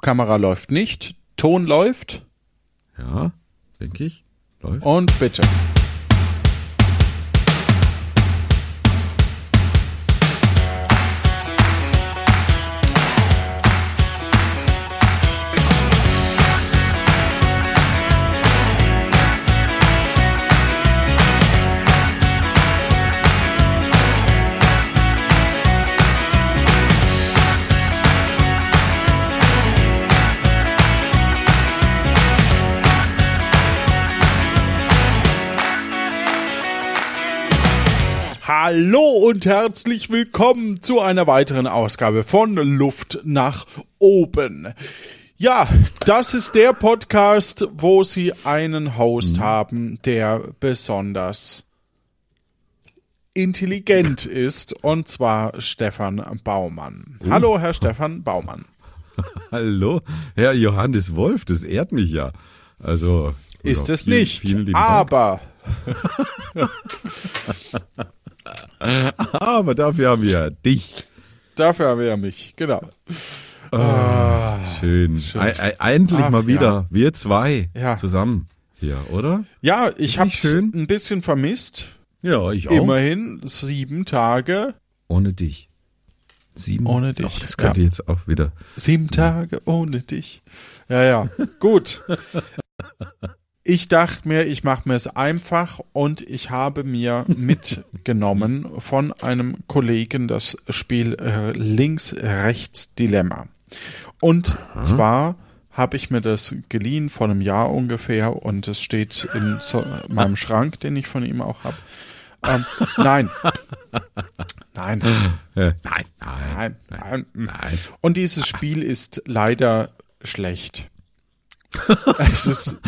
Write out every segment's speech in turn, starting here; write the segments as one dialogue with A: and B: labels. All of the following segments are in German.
A: Kamera läuft nicht, Ton läuft
B: Ja, denke ich. Läuft.
A: und bitte. Hallo und herzlich willkommen zu einer weiteren Ausgabe von Luft nach oben. Ja, das ist der Podcast, wo Sie einen Host haben, der besonders intelligent ist, und zwar Stefan Baumann. Hallo, Herr Stefan Baumann.
B: Hallo, Herr Johannes Wolf, das ehrt mich ja. Also.
A: Ist es
B: vielen-
A: nicht,
B: vielen
A: aber
B: Aber dafür haben wir dich.
A: dafür haben wir ja mich, genau.
B: Schön. Ei- ei- endlich
A: Ach,
B: mal wieder. Wir zwei
A: Ja.
B: zusammen hier, oder?
A: Ja, ich habe
B: schön?
A: ein bisschen vermisst.
B: Ja, ich auch.
A: Immerhin sieben Tage.
B: Ohne dich. Sieben.
A: Ohne dich,
B: Oh, das könnte
A: ja.
B: jetzt auch wieder.
A: Sieben Tage ohne dich. Ja, ja, gut. Ich dachte mir, ich mache mir es einfach und ich habe mir mitgenommen von einem Kollegen das Spiel äh, Links-Rechts-Dilemma. Und zwar habe ich mir das geliehen vor einem Jahr ungefähr und es steht in so meinem Schrank, den ich von ihm auch habe. Ähm, nein. Nein.
B: Äh, nein, nein.
A: Nein, nein,
B: nein.
A: Und dieses Spiel ist leider schlecht. es ist,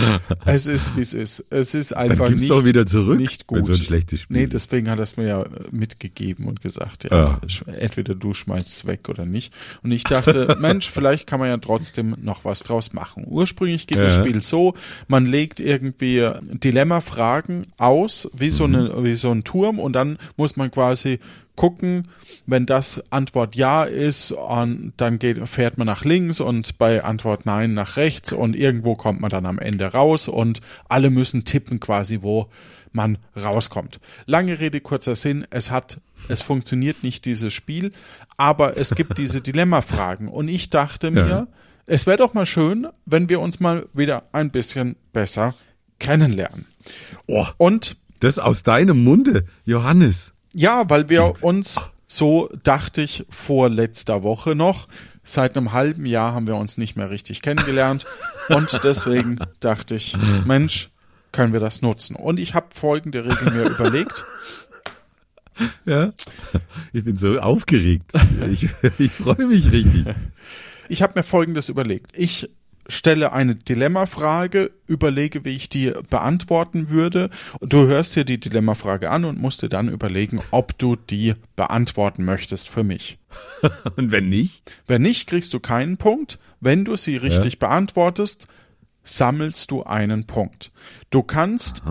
A: es ist, wie es ist. Es ist einfach
B: gib's
A: nicht,
B: doch wieder zurück,
A: nicht gut.
B: so ein schlechtes Spiel
A: Nee, deswegen hat er es mir ja mitgegeben und gesagt, ja,
B: Ja.
A: entweder du schmeißt es weg oder nicht. Und ich dachte, Mensch, vielleicht kann man ja trotzdem noch was draus machen. Ursprünglich geht das
B: Ja.
A: Spiel so, man legt irgendwie Dilemma-Fragen aus, wie so,
B: Mhm.
A: eine, wie so ein Turm und dann muss man quasi gucken, wenn das Antwort ja ist, und dann geht, fährt man nach links und bei Antwort nein nach rechts und irgendwo kommt man dann am Ende raus und alle müssen tippen quasi, wo man rauskommt. Lange Rede, kurzer Sinn, es hat, es funktioniert nicht dieses Spiel, aber es gibt diese Dilemmafragen und ich dachte mir,
B: Ja.
A: es wäre doch mal schön, wenn wir uns mal wieder ein bisschen besser kennenlernen.
B: Oh,
A: Und
B: das aus deinem Munde, Johannes.
A: Ja, weil wir uns, so dachte ich vor letzter Woche noch, seit einem halben Jahr haben wir uns nicht mehr richtig kennengelernt und deswegen dachte ich, Mensch, können wir das nutzen? Und ich habe folgende Regel mir überlegt.
B: Ja. Ich bin so aufgeregt. Ich, ich freue mich richtig.
A: Ich habe mir folgendes überlegt. Ich stelle eine Dilemmafrage, überlege, wie ich die beantworten würde. Du hörst dir die Dilemmafrage an und musst dir dann überlegen, ob du die beantworten möchtest für mich.
B: Und wenn nicht?
A: Wenn nicht, kriegst du keinen Punkt. Wenn du sie richtig beantwortest, sammelst du einen Punkt. Du kannst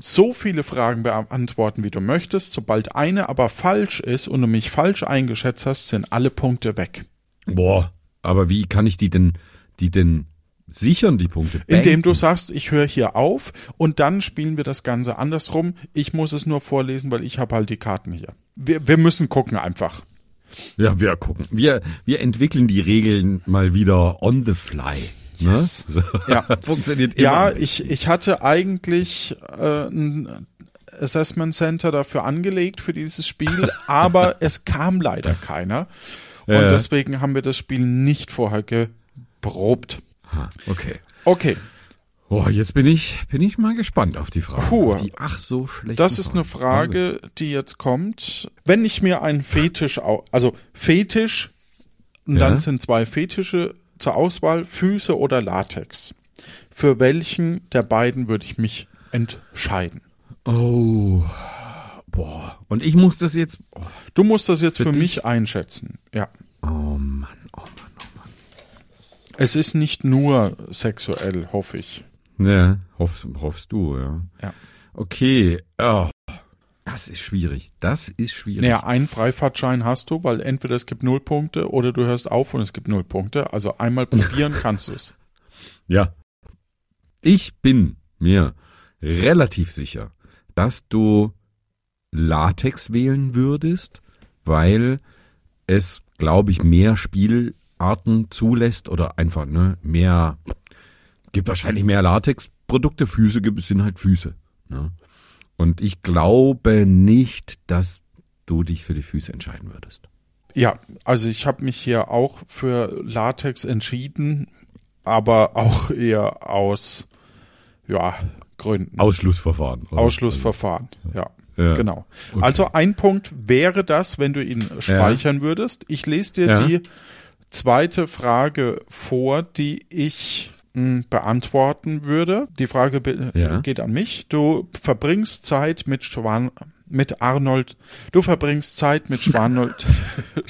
A: so viele Fragen beantworten, wie du möchtest. Sobald eine aber falsch ist und du mich falsch eingeschätzt hast, sind alle Punkte weg.
B: Boah, aber wie kann ich die denn, die denn sichern, die Punkte?
A: Indem du
B: Banken?
A: sagst, ich höre hier auf und dann spielen wir das Ganze andersrum. Ich muss es nur vorlesen, weil ich habe halt die Karten hier. Wir, wir müssen gucken einfach.
B: Ja, wir gucken. Wir, wir entwickeln die Regeln mal wieder on the fly. Ne?
A: Yes.
B: So.
A: Ja.
B: Funktioniert immer.
A: Ja, ich, ich hatte eigentlich äh, ein Assessment Center dafür angelegt für dieses Spiel, aber es kam leider keiner. Und
B: Ja.
A: deswegen haben wir das Spiel nicht vorher geprobt.
B: Ah, Okay.
A: Okay,
B: Oh, jetzt bin ich, bin ich mal gespannt auf die Frage.
A: Puh.
B: Die ach so schlecht.
A: das ist eine Frage, die jetzt kommt. Wenn ich mir einen Fetisch, also Fetisch, und
B: Ja.
A: dann sind zwei Fetische zur Auswahl, Füße oder Latex. Für welchen der beiden würde ich mich entscheiden?
B: Oh. Boah. Und ich muss das jetzt. Oh,
A: Du musst das jetzt für,
B: Für
A: mich einschätzen. Ja.
B: oh.
A: Es ist nicht nur sexuell, hoffe ich.
B: Ne, hoff, hoffst du, ja.
A: Ja.
B: Okay. Oh. Das ist schwierig. Das ist schwierig.
A: Naja, einen Freifahrtschein hast du, weil entweder es gibt null Punkte oder du hörst auf und es gibt null Punkte. Also einmal probieren kannst du es.
B: Ja. Ich bin mir relativ sicher, dass du Latex wählen würdest, weil es, glaube ich, mehr Spielarten zulässt oder einfach ne, mehr, gibt wahrscheinlich mehr Latex-Produkte. Füße gibt es sind halt Füße. Ne? Und ich glaube nicht, dass du dich für die Füße entscheiden würdest.
A: Ja, also ich habe mich hier auch für Latex entschieden, aber auch eher aus ja, Gründen.
B: Ausschlussverfahren. oder?
A: Ausschlussverfahren, ja.
B: Ja.
A: Genau.
B: Okay.
A: Also ein Punkt wäre das, wenn du ihn speichern würdest. Ich lese dir
B: Ja.
A: die zweite Frage vor, die ich mh, beantworten würde. Die Frage be-
B: Ja.
A: geht an mich. Du verbringst Zeit mit Schwan mit Arnold. Du verbringst Zeit mit Schwanold.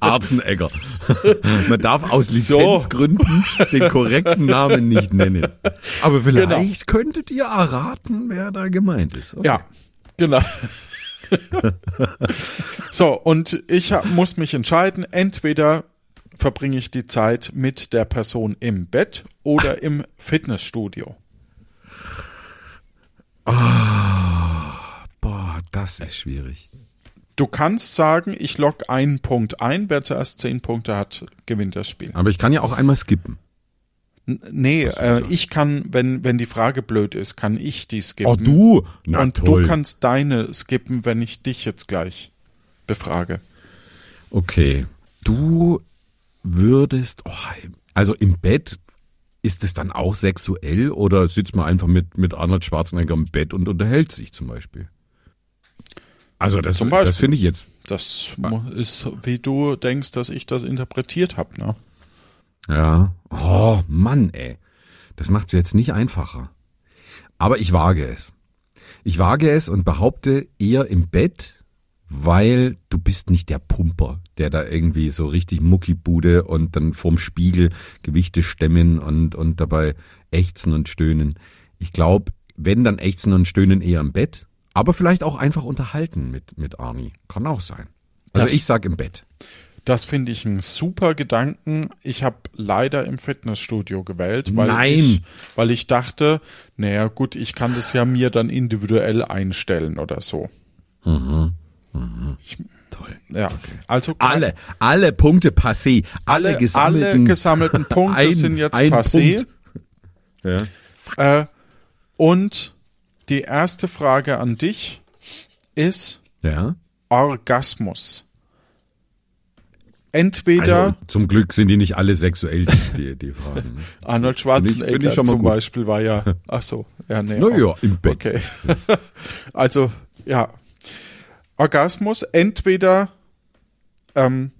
B: Arzenegger. Man darf aus Lizenzgründen den korrekten Namen nicht nennen. Aber vielleicht könntet ihr erraten, wer da gemeint ist. Okay.
A: Ja, genau. so, und ich muss mich entscheiden, entweder verbringe ich die Zeit mit der Person im Bett oder im Fitnessstudio.
B: Boah, das ist schwierig.
A: Du kannst sagen, ich log einen Punkt ein, wer zuerst zehn Punkte hat, gewinnt das Spiel.
B: Aber ich kann ja auch einmal skippen.
A: Nee, äh, ich kann, wenn, wenn die Frage blöd ist, kann ich die skippen.
B: Oh, du? Na
A: und
B: toll.
A: du kannst deine skippen, wenn ich dich jetzt gleich befrage.
B: Okay. Du würdest, oh, also im Bett, ist es dann auch sexuell oder sitzt man einfach mit, mit Arnold Schwarzenegger im Bett und unterhält sich zum Beispiel? Also das,
A: Beispiel.
B: das finde ich jetzt,
A: Das ist, wie du denkst, dass ich das interpretiert habe, ne?
B: Ja. Oh Mann, ey. Das macht es jetzt nicht einfacher. Aber ich wage es. Ich wage es und behaupte eher im Bett, weil du bist nicht der Pumper, der da irgendwie so richtig Muckibude und dann vorm Spiegel Gewichte stemmen und, und dabei ächzen und stöhnen. Ich glaube, wenn dann ächzen und stöhnen eher im Bett, aber vielleicht auch einfach unterhalten mit, mit Arnie. Kann auch sein. Also
A: Das-
B: ich sag im Bett.
A: Das finde ich einen super Gedanken. Ich habe leider im Fitnessstudio gewählt, weil
B: Nein.
A: ich, weil ich dachte, naja gut, ich kann das ja mir dann individuell einstellen oder so.
B: Toll.
A: Ja, also
B: Alle, alle Punkte passé. Alle,
A: alle,
B: gesammelten,
A: alle gesammelten Punkte
B: Ein-
A: sind jetzt passé.
B: Ja.
A: Äh, und die erste Frage an dich ist
B: ja.
A: Orgasmus. Entweder
B: Also zum Glück sind die nicht alle sexuell, die, die Fragen. ne?
A: Arnold
B: ich-
A: Schwarzenegger
B: ich mal
A: zum
B: gut.
A: Beispiel war ja, ach so, ja, nee.
B: Naja, im Bett.
A: Okay. also, ja. Orgasmus, entweder ähm,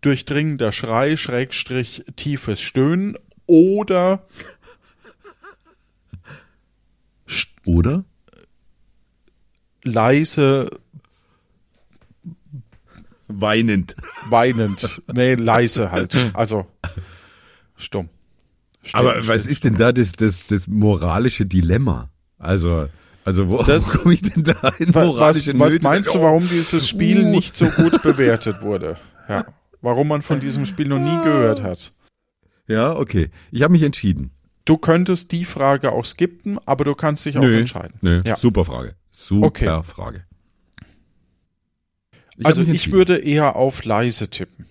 A: durchdringender Schrei, Schrägstrich, tiefes Stöhnen oder
B: Oder?
A: leise
B: Weinend.
A: weinend. Nee, leise halt. Also stumm. Still,
B: Aber was
A: still.
B: ist denn da das, das, das moralische Dilemma? Also, also wo komme ich denn da in
A: Wa- was, was meinst du, warum dieses Spiel
B: Uh.
A: nicht so gut bewertet wurde? Ja. Warum man von diesem Spiel noch nie gehört hat.
B: Ja, okay. Ich habe mich entschieden.
A: Du könntest die Frage auch skippen, aber du kannst dich auch
B: Nö,
A: entscheiden.
B: Nö,
A: Ja.
B: super Frage. Super
A: Okay.
B: Frage. Ich
A: also ich würde eher auf leise tippen.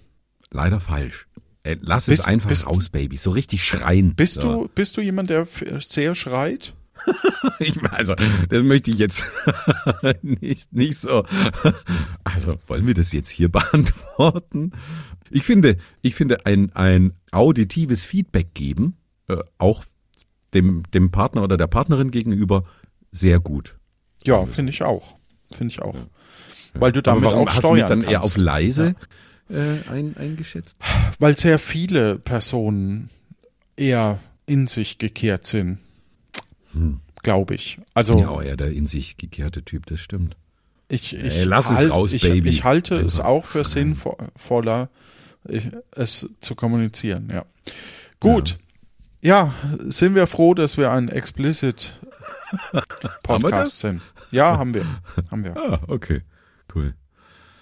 B: Leider falsch. Äh, lass
A: Bist-
B: es einfach
A: bist-
B: raus, Baby. So richtig schreien.
A: Bist
B: so.
A: du bist du jemand, der sehr schreit?
B: Ich, also, das möchte ich jetzt nicht, nicht so. Also, wollen wir das jetzt hier beantworten? Ich finde, ich finde ein, ein auditives Feedback geben, äh, auch dem, dem Partner oder der Partnerin gegenüber, sehr gut.
A: Ja, finde ich auch. Finde ich auch. Weil du damit auch
B: hast du
A: steuern
B: dann eher auf
A: kannst.
B: leise äh, ein, eingeschätzt?
A: Weil sehr viele Personen eher in sich gekehrt sind. Glaube ich. Also
B: Hm. Ja, aber eher der in sich gekehrte Typ, das stimmt.
A: ich, ich,
B: Ey, lass es
A: halt,
B: raus,
A: ich,
B: Baby.
A: ich halte es
B: Einfach
A: auch für sinnvoller, es zu kommunizieren. Ja. Gut. Ja. sind wir froh, dass wir ein explicit Podcasts sind. Ja, haben wir. Haben wir.
B: Ah, okay. Cool.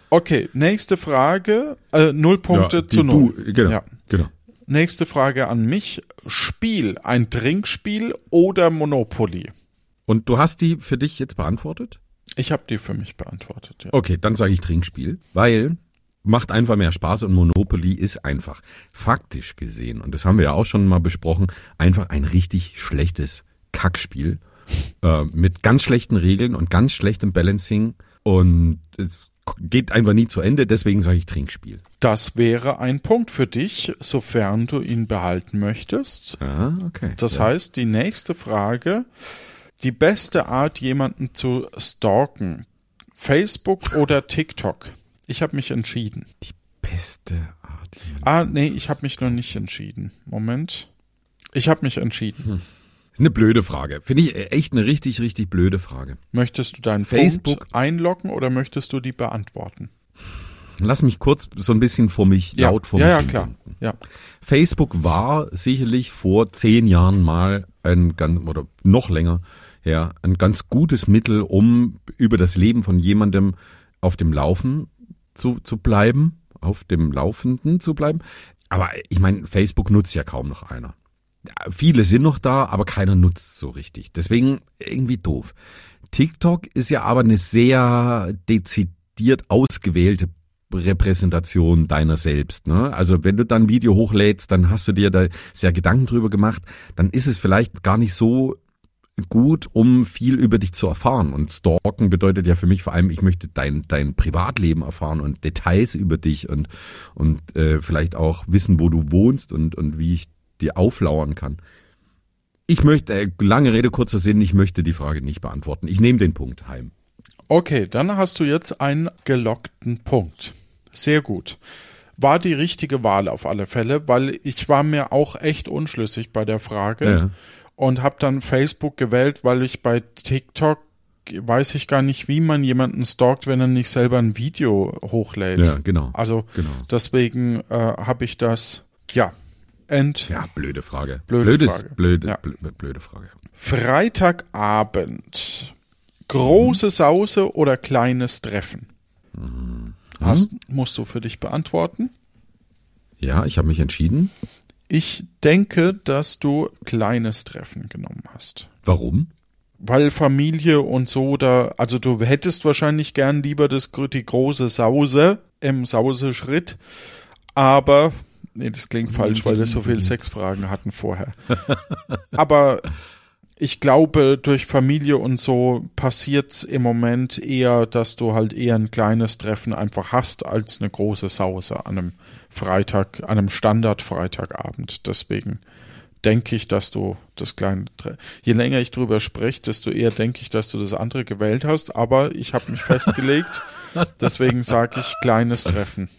A: Okay, nächste Frage. Äh, null Punkte
B: Ja,
A: zu null.
B: Du, genau.
A: Ja.
B: Genau.
A: Nächste Frage an mich. Spiel, ein Trinkspiel oder Monopoly?
B: Und du hast die für dich jetzt beantwortet?
A: Ich habe die für mich beantwortet. Ja.
B: Okay, dann sage ich Trinkspiel, weil macht einfach mehr Spaß und Monopoly ist einfach faktisch gesehen, und das haben wir ja auch schon mal besprochen, einfach ein richtig schlechtes Kackspiel äh, mit ganz schlechten Regeln und ganz schlechtem Balancing und es geht einfach nie zu Ende, deswegen sage ich Trinkspiel.
A: Das wäre ein Punkt für dich, sofern du ihn behalten möchtest.
B: Ah, okay.
A: Das heißt, die nächste Frage, die beste Art, jemanden zu stalken, Facebook oder TikTok? Ich habe mich entschieden.
B: die beste Art.
A: Ah, nee, ich habe mich noch nicht entschieden. Moment. Ich habe mich entschieden.
B: Ist eine blöde Frage. Finde ich echt eine richtig, richtig blöde Frage.
A: Möchtest du deinen
B: Facebook.
A: Punkt einloggen oder möchtest du die beantworten?
B: Lass mich kurz so ein bisschen vor mich
A: Ja,
B: laut vor
A: ja,
B: mich
A: ja, klar. Ja.
B: Facebook war sicherlich vor zehn Jahren mal ein ganz, oder noch länger her, ein ganz gutes Mittel, um über das Leben von jemandem auf dem Laufen zu, zu bleiben, auf dem Laufenden zu bleiben. Aber ich meine, Facebook nutzt ja kaum noch einer. Viele sind noch da, aber keiner nutzt so richtig. Deswegen irgendwie doof. TikTok ist ja aber eine sehr dezidiert ausgewählte Repräsentation deiner selbst. Ne? Also wenn du dann ein Video hochlädst, dann hast du dir da sehr Gedanken drüber gemacht, dann ist es vielleicht gar nicht so gut, um viel über dich zu erfahren. Und stalken bedeutet ja für mich vor allem, ich möchte dein, dein Privatleben erfahren und Details über dich und, und äh, vielleicht auch wissen, wo du wohnst und, und wie ich dir auflauern kann. Ich möchte, äh, lange Rede, kurzer Sinn, ich möchte die Frage nicht beantworten. Ich nehme den Punkt heim.
A: Okay, dann hast du jetzt einen gelockten Punkt. Sehr gut. War die richtige Wahl auf alle Fälle, weil ich war mir auch echt unschlüssig bei der Frage
B: Ja.
A: und habe dann Facebook gewählt, weil ich bei TikTok weiß ich gar nicht, wie man jemanden stalkt, wenn er nicht selber ein Video hochlädt.
B: Ja, genau.
A: Also
B: Genau.
A: deswegen äh, habe ich das, ja, ent.
B: Ja, blöde Frage.
A: Blöde
B: Blödes,
A: Frage.
B: Blöde,
A: Ja.
B: blöde, Frage.
A: Freitagabend. Große Sause oder kleines Treffen? Hast, musst du für dich beantworten.
B: Ja, ich habe mich entschieden.
A: Ich denke, dass du kleines Treffen genommen hast.
B: Warum?
A: Weil Familie und so da, also du hättest wahrscheinlich gern lieber das, die große Sause im Sause-Schritt, aber, nee, das klingt falsch, weil wir so viele Sexfragen hatten vorher. aber ich glaube, durch Familie und so passiert's im Moment eher, dass du halt eher ein kleines Treffen einfach hast, als eine große Sause an einem Freitag, an einem Standard-Freitagabend. Deswegen denke ich, dass du das kleine Tre Je länger ich drüber spreche, desto eher denke ich, dass du das andere gewählt hast, aber ich habe mich festgelegt, deswegen sage ich kleines Treffen.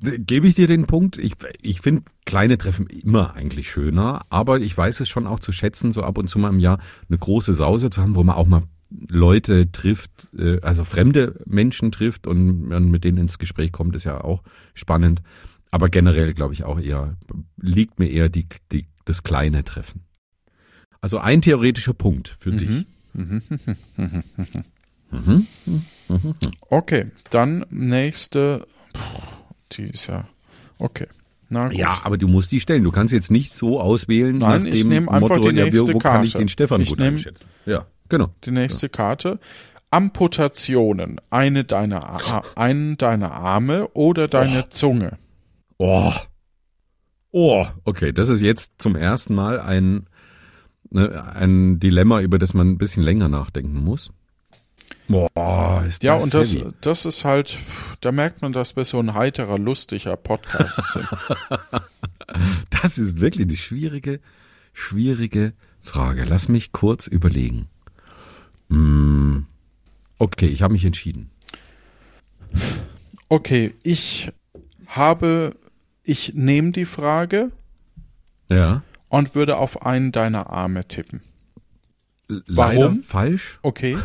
B: Gebe ich dir den Punkt? Ich, ich finde kleine Treffen immer eigentlich schöner, aber ich weiß es schon auch zu schätzen, so ab und zu mal im Jahr eine große Sause zu haben, wo man auch mal Leute trifft, äh, also fremde Menschen trifft und man mit denen ins Gespräch kommt, ist ja auch spannend. Aber generell glaube ich auch eher, liegt mir eher die, die, das kleine Treffen. Also ein theoretischer Punkt für dich.
A: Okay, dann nächste. Puh, Die ist ja. Okay. Na gut.
B: Ja, aber du musst die stellen. Du kannst jetzt nicht so auswählen
A: Nein, ich nehme einfach
B: Motto,
A: die
B: ja,
A: nächste
B: wo, wo kann ich
A: Karte.
B: den Stefan
A: Ich
B: gut einschätzen. Ja, genau.
A: Die nächste Karte. Amputationen. Eine deiner, einen deiner Arme oder deine Zunge.
B: Oh. Oh, okay, das ist jetzt zum ersten Mal ein, ne, ein Dilemma, über das man ein bisschen länger nachdenken muss. Boah, ist
A: Ja,
B: das
A: und das,
B: heavy.
A: das ist halt, da merkt man, dass wir so ein heiterer, lustiger Podcast sind.
B: Das ist wirklich eine schwierige, schwierige Frage. Lass mich kurz überlegen. Hm, okay, ich habe mich entschieden.
A: Okay, ich habe, ich nehme die Frage
B: Ja.
A: und würde auf einen deiner Arme tippen.
B: Leider
A: Warum?
B: falsch.
A: Okay.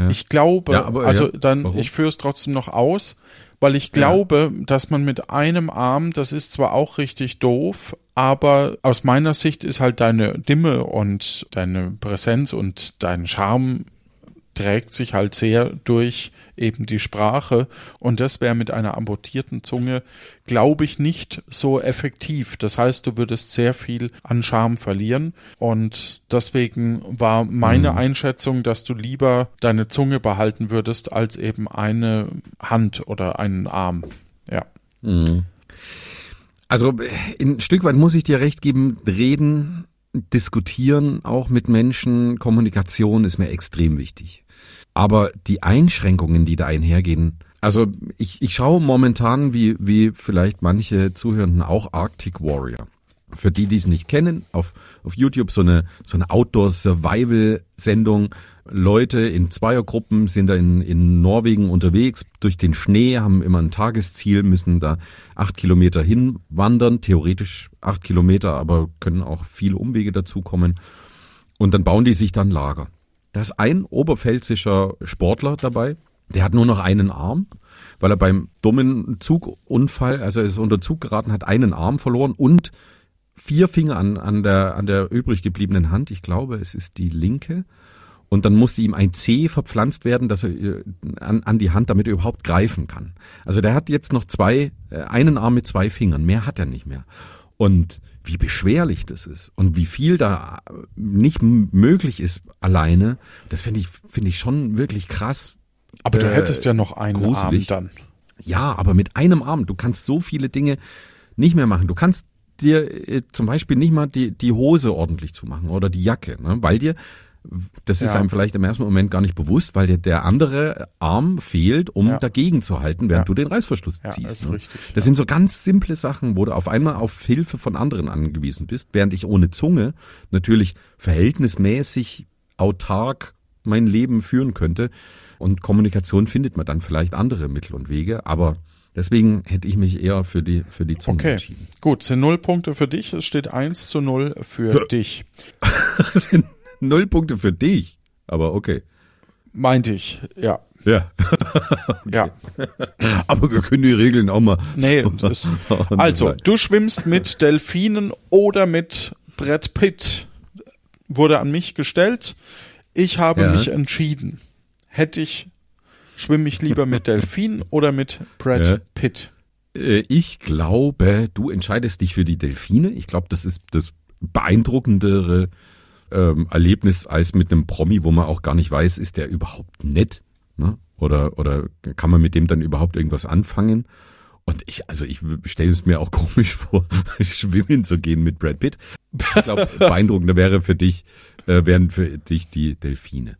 B: Ja.
A: Ich glaube,
B: Ja, aber,
A: also
B: ja,
A: dann,
B: warum?
A: ich führe es trotzdem noch aus. weil ich glaube, dass man mit einem Arm, das ist zwar auch richtig doof, aber aus meiner Sicht ist halt deine Dimme und deine Präsenz und dein Charme trägt sich halt sehr durch eben die Sprache und das wäre mit einer amputierten Zunge, glaube ich, nicht so effektiv. Das heißt, du würdest sehr viel an Charme verlieren und deswegen war meine mhm. Einschätzung, dass du lieber deine Zunge behalten würdest als eben eine Hand oder einen Arm. Ja.
B: Mhm. Also ein Stück weit muss ich dir recht geben, reden, diskutieren auch mit Menschen, Kommunikation ist mir extrem wichtig. Aber die Einschränkungen, die da einhergehen, also ich, ich schaue momentan, wie, wie vielleicht manche Zuhörenden auch Arctic Warrior. Für die, die es nicht kennen, auf, auf YouTube so eine, so eine Outdoor-Survival-Sendung. Leute in Zweiergruppen sind da in, in Norwegen unterwegs durch den Schnee, haben immer ein Tagesziel, müssen da acht Kilometer hinwandern, theoretisch acht Kilometer, aber können auch viele Umwege dazukommen. Und dann bauen die sich dann Lager. Da ist ein oberpfälzischer Sportler dabei, der hat nur noch einen Arm, weil er beim dummen Zugunfall, also er ist unter Zug geraten, hat einen Arm verloren und vier Finger an, an, der, an der übrig gebliebenen Hand. Ich glaube, es ist die linke. Und dann musste ihm ein C verpflanzt werden, dass er äh, an, an die Hand, damit er überhaupt greifen kann. Also der hat jetzt noch zwei, äh, einen Arm mit zwei Fingern. Mehr hat er nicht mehr. Und wie beschwerlich das ist und wie viel da nicht möglich ist alleine, das finde ich, finde ich schon wirklich krass.
A: Aber du äh, hättest ja noch einen gruselig. Arm dann.
B: Ja, aber mit einem Arm, du kannst so viele Dinge nicht mehr machen. Du kannst dir äh, zum Beispiel nicht mal die, die Hose ordentlich zumachen oder die Jacke, ne? weil dir das ist ja. einem vielleicht im ersten Moment gar nicht bewusst, weil dir der andere Arm fehlt, um ja. dagegen zu halten, während ja. du den Reißverschluss ziehst. Das, ist ne? richtig, das sind so ganz simple Sachen, wo du auf einmal auf Hilfe von anderen angewiesen bist, während ich ohne Zunge natürlich verhältnismäßig autark mein Leben führen könnte. Und Kommunikation findet man dann vielleicht andere Mittel und Wege, aber Deswegen hätte ich mich eher für die, für die Zunge okay. entschieden.
A: Gut, sind null Punkte für dich. Es steht eins zu null für, für dich.
B: Null Punkte für dich. Aber okay.
A: Meinte ich, ja.
B: Ja.
A: Ja.
B: Aber wir können die Regeln auch mal.
A: Nee, das, also, du schwimmst mit Delfinen oder mit Brett Pitt. Wurde an mich gestellt. Ich habe ja. mich entschieden. Hätte ich, schwimme ich lieber mit Delfinen oder mit Brad ja. Pitt?
B: Äh, ich glaube, du entscheidest dich für die Delfine. Ich glaube, das ist das beeindruckendere ähm, Erlebnis als mit einem Promi, wo man auch gar nicht weiß, ist der überhaupt nett? Ne? Oder, oder kann man mit dem dann überhaupt irgendwas anfangen? Und ich, also ich stelle es mir auch komisch vor, schwimmen zu gehen mit Brad Pitt. Ich glaube, beeindruckender wäre für dich, äh, wären für dich die Delfine.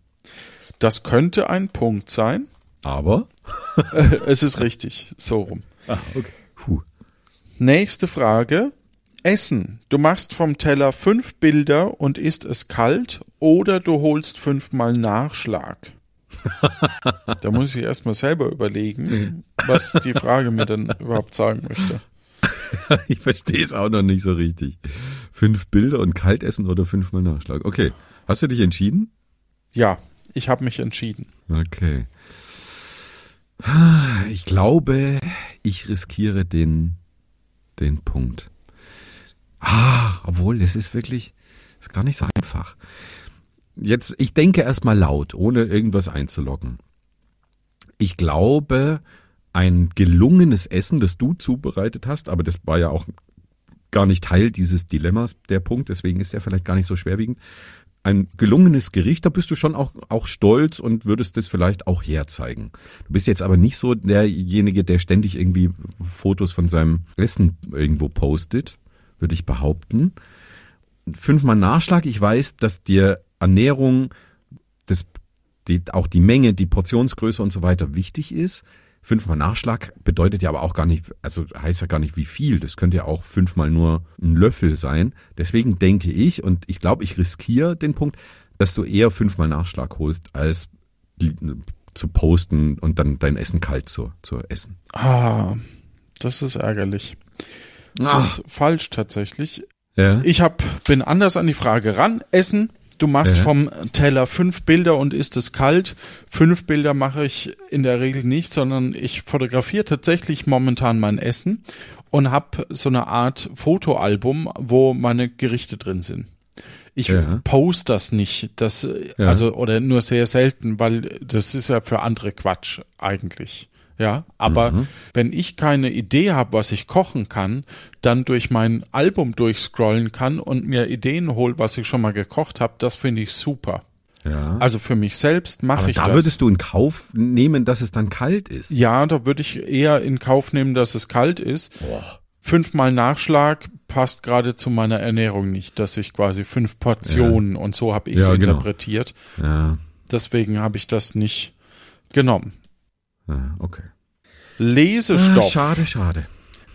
A: Das könnte ein Punkt sein.
B: Aber?
A: es ist richtig, so rum.
B: Ah, okay. Puh.
A: Nächste Frage. Essen. Du machst vom Teller fünf Bilder und isst es kalt oder du holst fünfmal Nachschlag. da muss ich erstmal selber überlegen, was die Frage mir dann überhaupt sagen möchte.
B: ich verstehe es auch noch nicht so richtig. Fünf Bilder und kalt essen oder fünfmal Nachschlag. Okay. Hast du dich entschieden?
A: Ja, ich habe mich entschieden.
B: Okay. Ich glaube, ich riskiere den, den Punkt. Ah, obwohl, es ist wirklich, ist gar nicht so einfach. Jetzt, ich denke erstmal laut, ohne irgendwas einzuloggen. Ich glaube, ein gelungenes Essen, das du zubereitet hast, aber das war ja auch gar nicht Teil dieses Dilemmas, der Punkt, deswegen ist der vielleicht gar nicht so schwerwiegend. Ein gelungenes Gericht, da bist du schon auch, auch stolz und würdest das vielleicht auch herzeigen. Du bist jetzt aber nicht so derjenige, der ständig irgendwie Fotos von seinem Essen irgendwo postet würde ich behaupten. Fünfmal Nachschlag. Ich weiß, dass dir Ernährung, das, die, auch die Menge, die Portionsgröße und so weiter wichtig ist. Fünfmal Nachschlag bedeutet ja aber auch gar nicht, also heißt ja gar nicht wie viel. Das könnte ja auch fünfmal nur ein Löffel sein. Deswegen denke ich, und ich glaube, ich riskiere den Punkt, dass du eher fünfmal Nachschlag holst, als zu posten und dann dein Essen kalt zu, zu essen.
A: Ah, das ist ärgerlich. Das Ach. ist falsch tatsächlich.
B: Ja.
A: Ich hab, bin anders an die Frage ran. Essen Du machst
B: Ja.
A: vom Teller fünf Bilder und ist es kalt. Fünf Bilder mache ich in der Regel nicht, sondern ich fotografiere tatsächlich momentan mein Essen und habe so eine Art Fotoalbum, wo meine Gerichte drin sind. Ich
B: Ja.
A: post das nicht, das
B: Ja.
A: also oder nur sehr selten, weil das ist ja für andere Quatsch eigentlich. Ja, aber
B: Mhm.
A: wenn ich keine Idee habe, was ich kochen kann, dann durch mein Album durchscrollen kann und mir Ideen hol, was ich schon mal gekocht habe, das finde ich super.
B: Ja.
A: Also für mich selbst mache ich
B: da
A: das.
B: würdest du in Kauf nehmen, dass es dann kalt ist.
A: ja, da würde ich eher in Kauf nehmen, dass es kalt ist. Fünfmal Nachschlag passt gerade zu meiner Ernährung nicht, dass ich quasi fünf Portionen und so habe ich es
B: Ja, genau.
A: interpretiert.
B: Ja,
A: Deswegen habe ich das nicht genommen.
B: Ja okay.
A: Lesestoff.
B: Ah, schade, schade.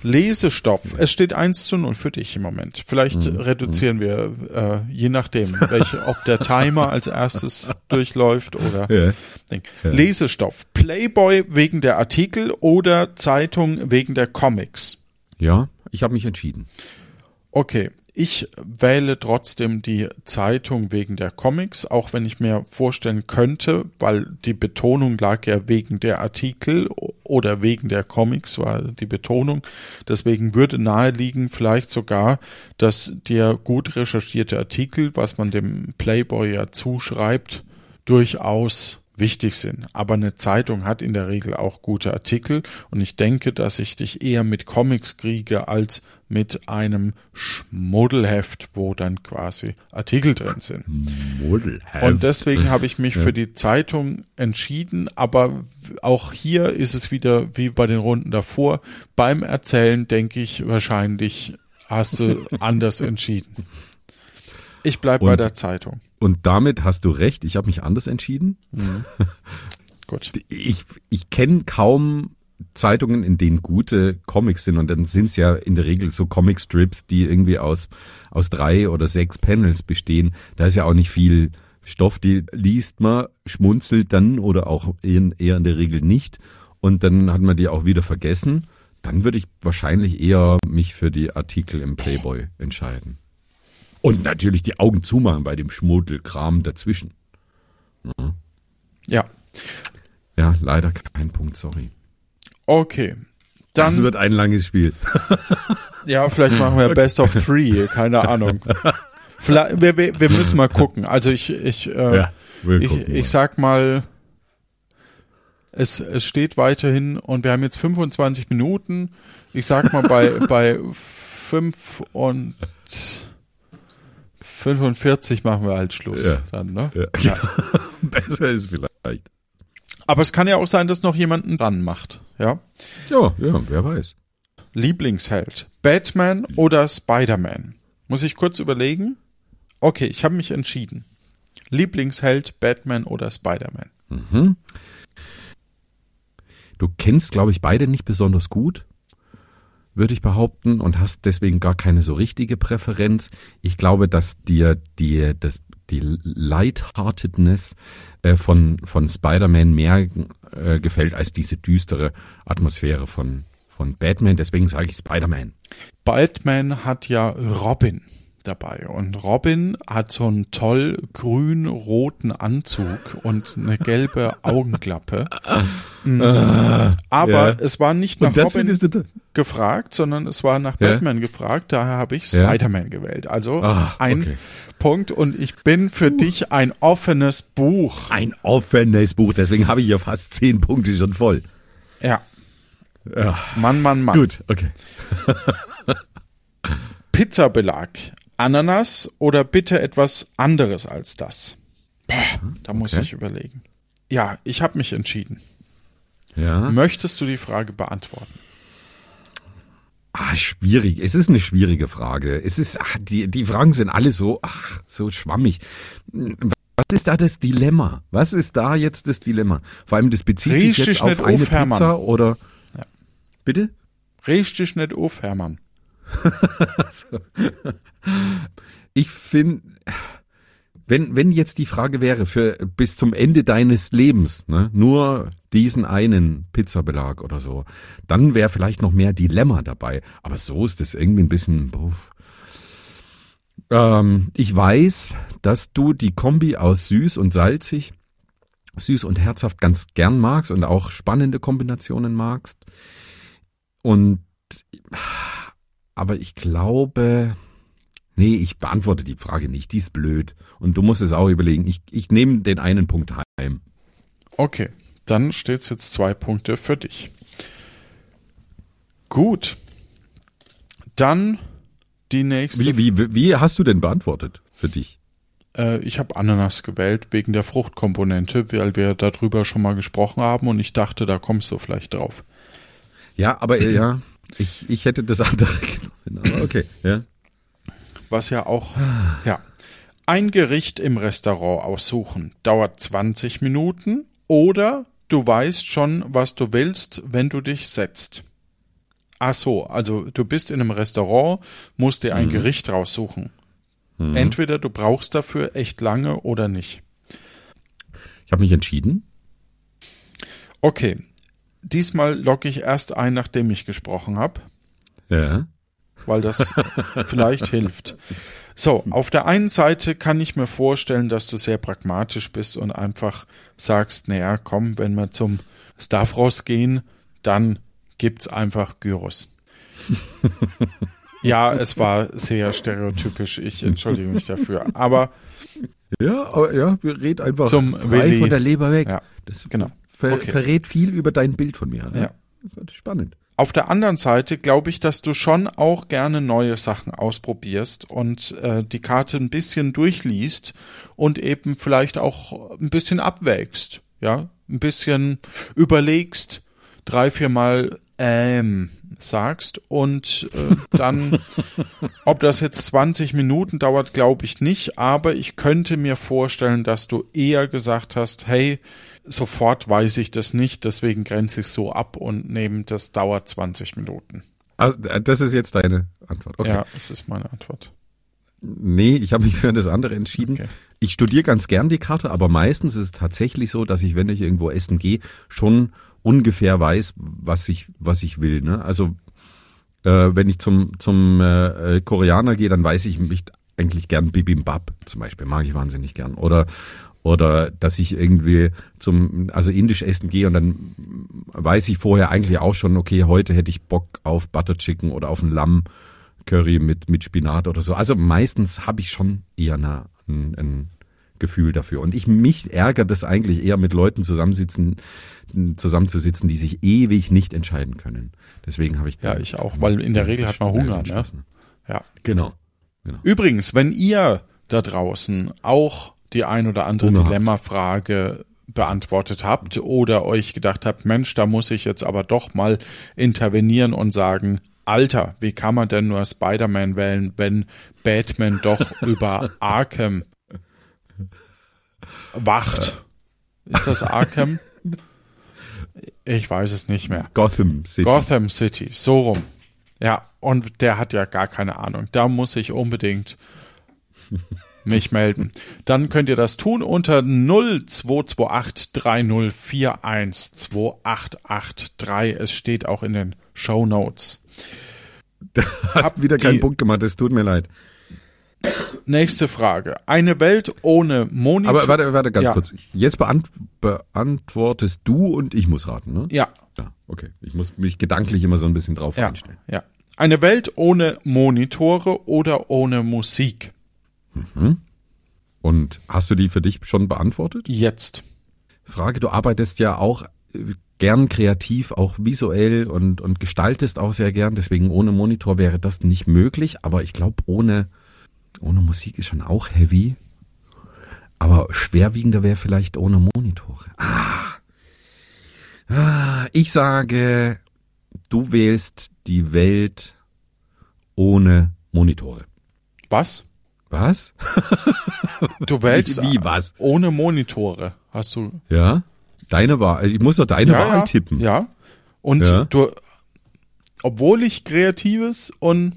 A: Lesestoff. Es steht 1 zu 0 für dich im Moment. Vielleicht
B: Mhm.
A: reduzieren wir, äh, je nachdem, welche, ob der Timer als erstes durchläuft oder
B: Ja.
A: Ding. Lesestoff. Playboy wegen der Artikel oder Zeitung wegen der Comics.
B: Ja, ich habe mich entschieden.
A: Okay, ich wähle trotzdem die Zeitung wegen der Comics, auch wenn ich mir vorstellen könnte, weil die Betonung lag ja wegen der Artikel oder wegen der Comics war die Betonung. Deswegen würde naheliegen vielleicht sogar, dass der gut recherchierte Artikel, was man dem Playboy ja zuschreibt, durchaus wichtig sind. Aber eine Zeitung hat in der Regel auch gute Artikel und ich denke, dass ich dich eher mit Comics kriege als mit einem Schmuddelheft, wo dann quasi Artikel drin sind. Und deswegen habe ich mich für die Zeitung entschieden, aber auch hier ist es wieder wie bei den Runden davor. Beim Erzählen denke ich wahrscheinlich hast du anders entschieden. Ich bleibe bei der Zeitung.
B: Und damit hast du recht, ich habe mich anders entschieden.
A: Gut.
B: Ich, ich kenne kaum Zeitungen, in denen gute Comics sind und dann sind es ja in der Regel so Comicstrips, die irgendwie aus, aus drei oder sechs Panels bestehen. Da ist ja auch nicht viel Stoff, die liest man, schmunzelt dann oder auch eher, eher in der Regel nicht und dann hat man die auch wieder vergessen. Dann würde ich wahrscheinlich eher mich für die Artikel im Playboy entscheiden. Und natürlich die Augen zumachen bei dem Schmuddelkram dazwischen.
A: Ja.
B: Ja, leider kein Punkt, sorry.
A: Okay.
B: Das
A: Dann,
B: wird ein langes Spiel.
A: ja, vielleicht machen wir Best of Three, keine Ahnung. Vielleicht, wir, wir, wir müssen mal gucken. Also ich, ich, äh,
B: wir
A: ich,
B: gucken
A: ich sag mal, es, es steht weiterhin und wir haben jetzt 25 Minuten. Ich sag mal bei, bei 5 und 45 machen wir halt Schluss.
B: Ja.
A: Dann, ne?
B: Ja.
A: Ja.
B: Besser ist vielleicht.
A: Aber es kann ja auch sein, dass noch jemanden dran macht. Ja.
B: Ja, ja, wer weiß.
A: Lieblingsheld. Batman oder Spider-Man? Muss ich kurz überlegen? Okay, ich habe mich entschieden. Lieblingsheld, Batman oder Spider-Man?
B: Mhm. Du kennst, glaube ich, beide nicht besonders gut, würde ich behaupten, und hast deswegen gar keine so richtige Präferenz. Ich glaube, dass dir die, das, die Lightheartedness äh, von, von Spider-Man mehr äh, gefällt als diese düstere Atmosphäre von, von Batman. Deswegen sage ich Spider-Man.
A: Batman hat ja Robin dabei und Robin hat so einen toll grün-roten Anzug und eine gelbe Augenklappe. Mhm. Aber
B: ja.
A: es war nicht nach Robin
B: du?
A: Gefragt, sondern es war nach
B: Ja.
A: Batman gefragt. Daher habe ich
B: Ja.
A: Spider-Man gewählt. Also
B: Ah,
A: ein
B: okay.
A: Punkt und ich bin für dich ein offenes Buch.
B: Ein offenes Buch, deswegen habe ich ja fast zehn Punkte schon voll.
A: Ja,
B: Ja.
A: Mann, Mann, Mann.
B: Gut, okay.
A: Pizzabelag. Ananas oder bitte etwas anderes als das? Boah, da muss
B: okay.
A: ich überlegen. Ja, ich habe mich entschieden.
B: Ja.
A: Möchtest du die Frage beantworten?
B: Ah, schwierig. Es ist eine schwierige Frage. Es ist, ach, die, die Fragen sind alle so, ach, so schwammig. Was ist da das Dilemma? Was ist da jetzt das Dilemma? Vor allem, das bezieht
A: Riech
B: sich jetzt auf eine
A: auf, Hermann.
B: Pizza oder,
A: Ja.
B: bitte?
A: Riech dich nicht auf, Hermann.
B: Ich finde, wenn, wenn jetzt die Frage wäre, für bis zum Ende deines Lebens, ne, nur diesen einen Pizzabelag oder so, dann wäre vielleicht noch mehr Dilemma dabei. Aber so ist es irgendwie ein bisschen. Puff. Ähm, ich weiß, dass du die Kombi aus süß und salzig, süß und herzhaft ganz gern magst und auch spannende Kombinationen magst. Und aber ich glaube, nee, ich beantworte die Frage nicht. Die ist blöd. Und du musst es auch überlegen. Ich, ich nehme den einen Punkt heim.
A: Okay, dann steht es jetzt zwei Punkte für dich. Gut. Dann die nächste.
B: Wie, wie, wie hast du denn beantwortet für dich?
A: Äh, ich habe Ananas gewählt wegen der Fruchtkomponente, weil wir darüber schon mal gesprochen haben und ich dachte, da kommst du vielleicht drauf.
B: Ja, aber äh, ja, ich, ich hätte das andere genommen. Aber okay, ja.
A: Was ja auch, ja. Ein Gericht im Restaurant aussuchen dauert 20 Minuten oder du weißt schon, was du willst, wenn du dich setzt. Ach so, also du bist in einem Restaurant, musst dir ein mhm. Gericht raussuchen. Mhm. Entweder du brauchst dafür echt lange oder nicht.
B: Ich habe mich entschieden.
A: Okay, diesmal logge ich erst ein, nachdem ich gesprochen habe.
B: Ja.
A: Weil das vielleicht hilft. So, auf der einen Seite kann ich mir vorstellen, dass du sehr pragmatisch bist und einfach sagst, naja, komm, wenn wir zum Stavros gehen, dann gibt's einfach Gyros. ja, es war sehr stereotypisch. Ich entschuldige mich dafür. Aber
B: ja, aber ja, wir reden einfach
A: zum
B: frei
A: Willi.
B: von der Leber weg.
A: Ja,
B: das
A: genau.
B: ver
A: Okay.
B: verrät viel über dein Bild von mir. Ne?
A: Ja.
B: Das ist Spannend.
A: Auf der anderen Seite glaube ich, dass du schon auch gerne neue Sachen ausprobierst und äh, die Karte ein bisschen durchliest und eben vielleicht auch ein bisschen abwägst, ja, ein bisschen überlegst, drei, viermal ähm sagst und äh, dann, ob das jetzt 20 Minuten dauert, glaube ich nicht, aber ich könnte mir vorstellen, dass du eher gesagt hast, hey, sofort weiß ich das nicht, deswegen grenze ich so ab und nehme, das dauert 20 Minuten.
B: Also, äh, das ist jetzt deine Antwort. Okay.
A: Ja, das ist meine Antwort.
B: Nee, ich habe mich für das andere entschieden.
A: Okay.
B: Ich studiere ganz gern die Karte, aber meistens ist es tatsächlich so, dass ich, wenn ich irgendwo essen gehe, schon ungefähr weiß, was ich, was ich will. Ne? Also äh, wenn ich zum, zum äh, Koreaner gehe, dann weiß ich mich eigentlich gern Bibimbap zum Beispiel, mag ich wahnsinnig gern. Oder oder dass ich irgendwie zum, also indisch essen gehe und dann weiß ich vorher eigentlich auch schon, okay, heute hätte ich Bock auf Butter Chicken oder auf ein Lamm Curry mit, mit Spinat oder so. Also meistens habe ich schon eher eine, ein, ein Gefühl dafür. Und ich mich ärgert es eigentlich eher mit Leuten zusammensitzen, zusammenzusitzen, die sich ewig nicht entscheiden können. Deswegen habe ich
A: Ja, ich auch, weil in der Regel hat man Hunger, ne? Ja.
B: Genau. genau.
A: Übrigens, wenn ihr da draußen auch die ein oder andere
B: Hunger.
A: Dilemmafrage beantwortet habt oder euch gedacht habt, Mensch, da muss ich jetzt aber doch mal intervenieren und sagen, Alter, wie kann man denn nur Spider-Man wählen, wenn Batman doch über Arkham wacht? Ist das Arkham? Ich weiß es nicht mehr.
B: Gotham City.
A: Gotham City, so rum. Ja, und der hat ja gar keine Ahnung. Da muss ich unbedingt mich melden. Dann könnt ihr das tun unter 0228 3041 2883. Es steht auch in den Show Notes.
B: Hast
A: Hab
B: wieder keinen Punkt gemacht, es tut mir leid.
A: Nächste Frage. Eine Welt ohne Monitor.
B: Aber warte, warte ganz
A: Ja.
B: kurz. Jetzt beant beantwortest du und ich muss raten, ne?
A: Ja,
B: Ja, okay. Ich muss mich gedanklich immer so ein bisschen drauf
A: ja,
B: einstellen.
A: ja. Eine Welt ohne Monitore oder ohne Musik.
B: Und hast du die für dich schon beantwortet?
A: Jetzt.
B: Frage, du arbeitest ja auch äh, gern kreativ, auch visuell und, und gestaltest auch sehr gern. Deswegen ohne Monitor wäre das nicht möglich. Aber ich glaube, ohne, ohne Musik ist schon auch heavy. Aber schwerwiegender wäre vielleicht ohne Monitore. Ah. ah. Ich sage, du wählst die Welt ohne Monitore.
A: Was?
B: Was?
A: Du wählst
B: Wie, was?
A: ohne Monitore. Hast du
B: Ja? Deine Wahl. Ich muss doch deine
A: ja,
B: Wahl
A: ja,
B: tippen.
A: Ja. Und
B: Ja.
A: du, obwohl ich kreatives und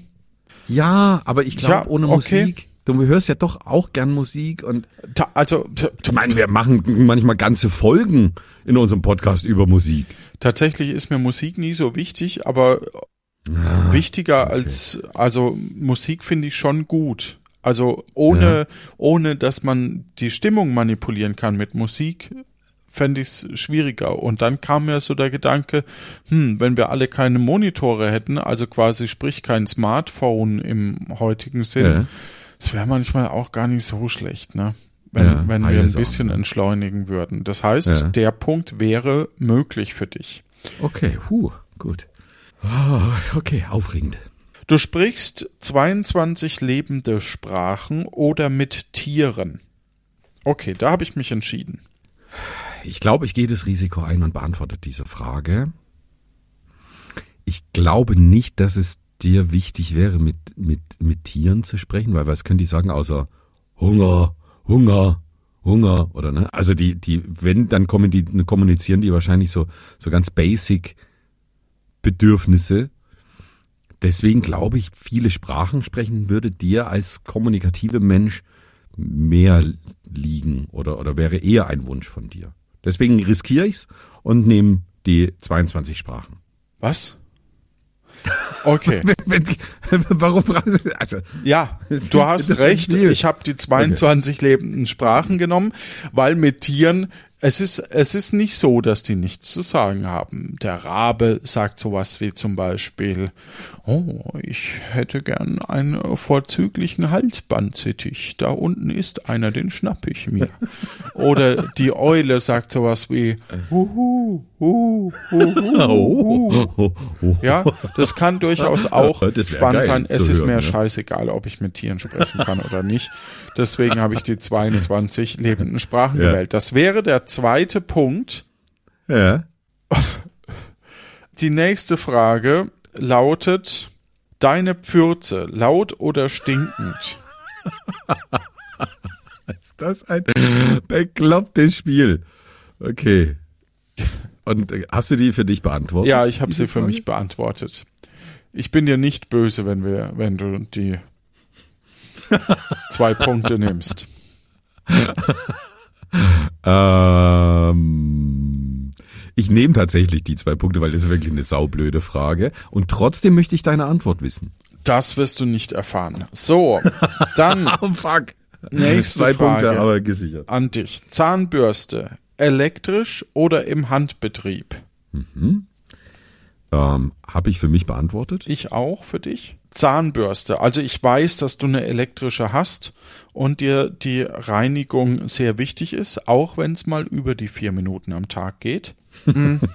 B: Ja, aber ich glaube, ohne
A: okay.
B: Musik. Du hörst ja doch auch gern Musik und
A: ta, also
B: ich meine, wir machen manchmal ganze Folgen in unserem Podcast über Musik.
A: tatsächlich ist mir Musik nie so wichtig, aber
B: Ah,
A: wichtiger als also Musik finde ich schon gut. Also ohne, ohne dass man die Stimmung manipulieren kann mit Musik, fände ich es schwieriger. Und dann kam mir so der Gedanke, hm, wenn wir alle keine Monitore hätten, also quasi sprich kein Smartphone im heutigen Sinn,
B: Ja.
A: das wäre manchmal auch gar nicht so schlecht, ne? Wenn,
B: Ja,
A: wenn wir ein bisschen
B: auch,
A: entschleunigen würden. Das heißt,
B: Ja.
A: der Punkt wäre möglich für dich.
B: Okay, huh, gut. Ah, okay, aufregend.
A: Du sprichst 22 lebende Sprachen oder mit Tieren. Okay, da habe ich mich entschieden.
B: Ich glaube, ich gehe das Risiko ein und beantworte diese Frage. Ich glaube nicht, dass es dir wichtig wäre, mit, mit, mit Tieren zu sprechen, weil was können die sagen außer Hunger, Hunger, Hunger oder ne? Also die, die, wenn, dann kommen die, kommunizieren die wahrscheinlich so, so ganz basic Bedürfnisse. Deswegen glaube ich, viele Sprachen sprechen würde dir als kommunikative Mensch mehr liegen oder, oder wäre eher ein Wunsch von dir. Deswegen riskiere ich's und nehme die 22 Sprachen.
A: Was? Okay.
B: Warum fragen Sie? Also,
A: Ja, du hast recht. Ich habe die 22 lebenden Sprachen genommen, weil mit Tieren, es ist, es ist nicht so, dass die nichts zu sagen haben. Der Rabe sagt sowas wie zum Beispiel, oh, ich hätte gern einen vorzüglichen Halsbandsittich. Da unten ist einer, den schnapp ich mir. Oder die Eule sagt sowas wie, huhu, huhu, huhu, huhu. Ja, das kann durchaus auch spannend sein. Es ist mir scheißegal, ob ich mit Tieren sprechen kann oder nicht. Deswegen habe ich die 22 lebenden Sprachen
B: Ja.
A: gewählt. Das wäre der zweite Punkt.
B: ja.
A: Die nächste Frage lautet, deine Pfürze, laut oder stinkend?
B: Ist das ein beklopptes Spiel? Okay. Und hast du die für dich beantwortet?
A: Ja, ich habe sie für
B: Frage?
A: mich beantwortet. Ich bin dir nicht böse, wenn wir, wenn du die zwei Punkte nimmst.
B: Ähm, ich nehme tatsächlich die zwei Punkte, weil das ist wirklich eine saublöde Frage. Und trotzdem möchte ich deine Antwort wissen.
A: Das wirst du nicht erfahren. So, dann
B: Oh, fuck.
A: nächste
B: Zwei
A: Frage
B: Punkte, aber gesichert.
A: an dich. Zahnbürste, elektrisch oder im Handbetrieb?
B: Ähm, Habe ich für mich beantwortet?
A: Ich auch für dich. Zahnbürste. Also ich weiß, dass du eine elektrische hast und dir die Reinigung sehr wichtig ist, auch wenn es mal über die vier Minuten am Tag geht. Mhm.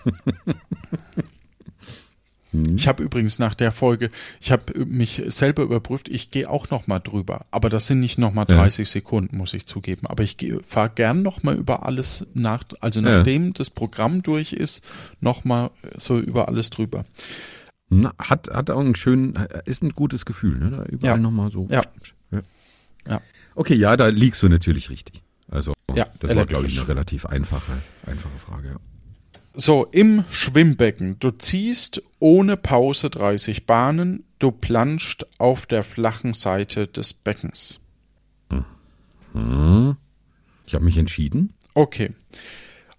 A: Ich habe übrigens nach der Folge, ich habe mich selber überprüft, ich gehe auch noch mal drüber. Aber das sind nicht noch mal
B: Ja.
A: 30 Sekunden, muss ich zugeben. Aber ich fahre gern noch mal über alles nach, also
B: Ja.
A: nachdem das Programm durch ist, noch mal so über alles drüber.
B: Na, hat, hat auch einen schönen, ist ein gutes Gefühl, ne? Da überall
A: Ja.
B: nochmal so.
A: Ja. Ja.
B: Okay, ja, da liegst du natürlich richtig. Also,
A: Ja,
B: das war, glaube ich, eine relativ einfache, einfache Frage. Ja.
A: So, im Schwimmbecken. Du ziehst ohne Pause 30 Bahnen, du planscht auf der flachen Seite des Beckens.
B: Ich habe mich entschieden.
A: Okay.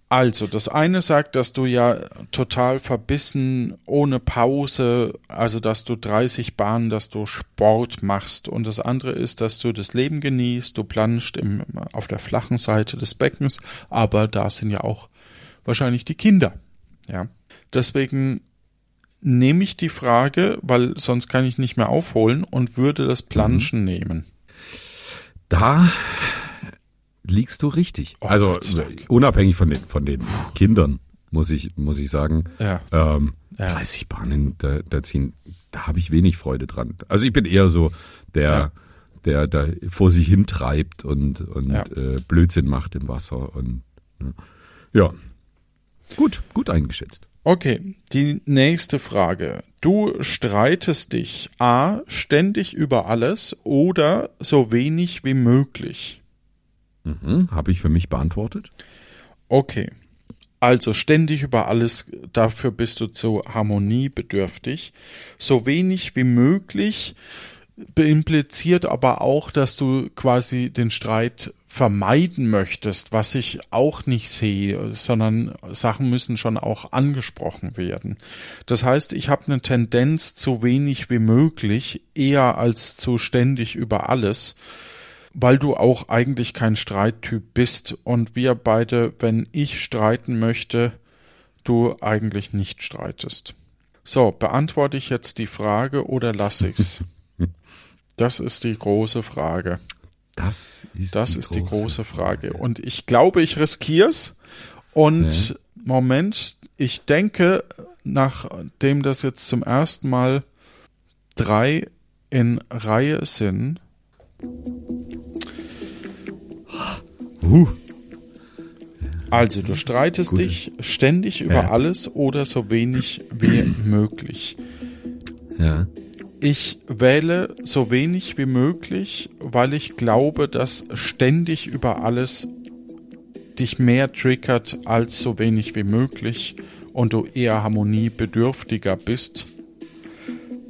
A: Also, das eine sagt, dass du ja total verbissen, ohne Pause, also dass du 30 Bahnen, dass du Sport machst. Und das andere ist, dass du das Leben genießt, du planscht im, auf der flachen Seite des Beckens, aber da sind ja auch wahrscheinlich die Kinder. Ja. Deswegen nehme ich die Frage, weil sonst kann ich nicht mehr aufholen und würde das Planschen nehmen.
B: Da liegst du richtig.
A: Oh,
B: also unabhängig von den, von den Kindern, muss ich, muss ich sagen.
A: Ja.
B: Ähm,
A: Ja.
B: 30 Bahnen da, da ziehen, da habe ich wenig Freude dran. Also ich bin eher so der,
A: Ja.
B: der da vor sich hintreibt und, und
A: Ja.
B: äh, Blödsinn macht im Wasser und ne. ja. Gut, gut eingeschätzt.
A: Okay, die nächste Frage. Du streitest dich A ständig über alles oder so wenig wie möglich.
B: Mhm, habe ich für mich beantwortet.
A: Okay. Also ständig über alles, dafür bist du zu Harmonie bedürftig. So wenig wie möglich impliziert aber auch, dass du quasi den Streit vermeiden möchtest, was ich auch nicht sehe, sondern Sachen müssen schon auch angesprochen werden. Das heißt, ich habe eine Tendenz zu wenig wie möglich, eher als zu ständig über alles, weil du auch eigentlich kein Streittyp bist und wir beide, wenn ich streiten möchte, du eigentlich nicht streitest. So, beantworte ich jetzt die Frage oder lasse ich's? Das ist die große Frage.
B: Das ist,
A: Das
B: die,
A: ist die
B: große
A: große Frage. Und ich glaube, ich riskier's. Und
B: Ja.
A: Moment, ich denke, nachdem das jetzt zum ersten Mal drei in Reihe sind,
B: Uh,
A: also du streitest
B: Gut.
A: dich ständig über
B: Ja.
A: alles oder so wenig wie möglich.
B: ja.
A: Ich wähle so wenig wie möglich, weil ich glaube, dass ständig über alles dich mehr triggert als so wenig wie möglich und du eher harmoniebedürftiger bist.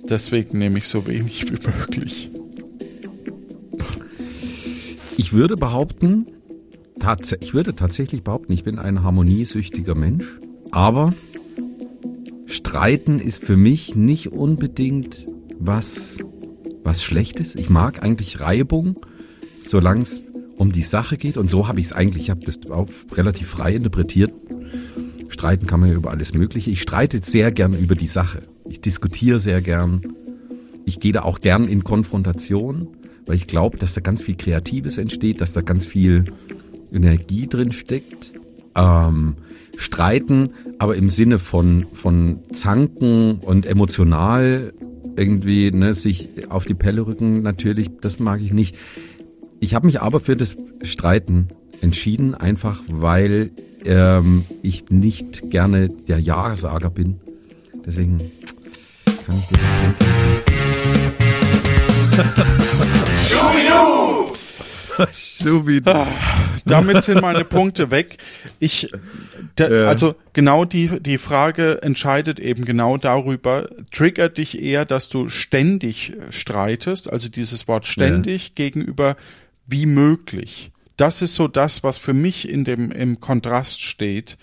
A: Deswegen nehme ich so wenig wie möglich.
B: Ich würde behaupten, ich würde tatsächlich behaupten, ich bin ein harmoniesüchtiger Mensch, aber Streiten ist für mich nicht unbedingt was, was Schlechtes. Ich mag eigentlich Reibung, solange es um die Sache geht. Und so habe ich es eigentlich, ich habe das auch relativ frei interpretiert. Streiten kann man ja über alles Mögliche. Ich streite sehr gern über die Sache. Ich diskutiere sehr gern. Ich gehe da auch gern in Konfrontation, weil ich glaube, dass da ganz viel Kreatives entsteht, dass da ganz viel Energie drin steckt. Ähm, streiten, aber im Sinne von, von Zanken und emotional irgendwie ne, sich auf die Pelle rücken, natürlich, das mag ich nicht. Ich habe mich aber für das Streiten entschieden, einfach weil ähm, ich nicht gerne der Ja-Sager bin. Deswegen kann ich
A: Damit sind meine Punkte weg. Ich, da,
B: Ja.
A: also genau die, die Frage entscheidet eben genau darüber, triggert dich eher, dass du ständig streitest, also dieses Wort ständig gegenüber wie möglich. Das ist so das, was für mich in dem, im Kontrast steht.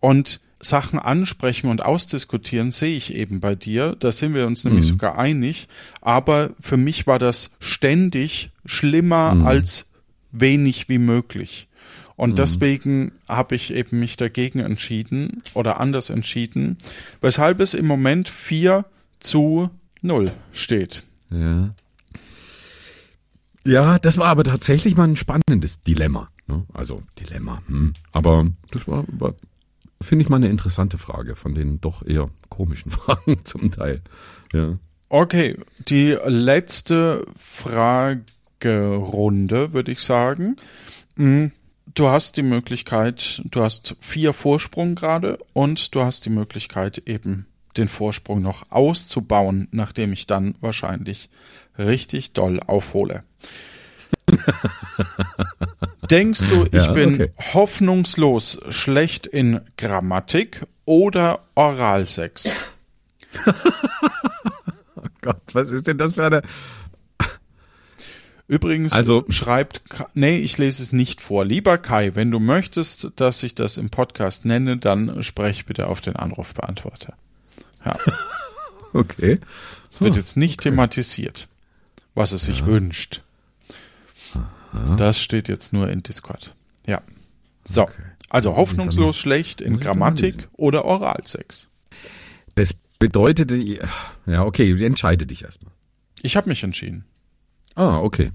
A: Und Sachen ansprechen und ausdiskutieren sehe ich eben bei dir. Da sind wir uns nämlich sogar einig. Aber für mich war das ständig schlimmer als wenig wie möglich. Und deswegen habe ich eben mich dagegen entschieden oder anders entschieden, weshalb es im Moment 4 zu 0 steht.
B: Ja. Ja, das war aber tatsächlich mal ein spannendes Dilemma. Ne? Also Dilemma. Hm. Aber das war, war finde ich mal eine interessante Frage von den doch eher komischen Fragen zum Teil. Ja.
A: Okay, die letzte Fragerunde, würde ich sagen. Mm, Du hast die Möglichkeit, du hast vier Vorsprung gerade und du hast die Möglichkeit eben den Vorsprung noch auszubauen, nachdem ich dann wahrscheinlich richtig doll aufhole. Denkst du, ich
B: Ja,
A: bin
B: okay.
A: hoffnungslos schlecht in Grammatik oder Oralsex?
B: Gott, was ist denn das für eine?
A: Übrigens
B: Also-
A: schreibt, nee, ich lese es nicht vor. Lieber Kai, wenn du möchtest, dass ich das im Podcast nenne, dann sprech bitte auf den Anrufbeantworter. Ja,
B: Okay.
A: es wird jetzt nicht thematisiert, was es sich wünscht. Das steht jetzt nur in Discord. Ja. So,
B: Okay.
A: also hoffnungslos schlecht in Grammatik oder Oralsex.
B: Das bedeutet, ja, okay, entscheide dich erstmal.
A: Ich habe mich entschieden.
B: Ah, okay.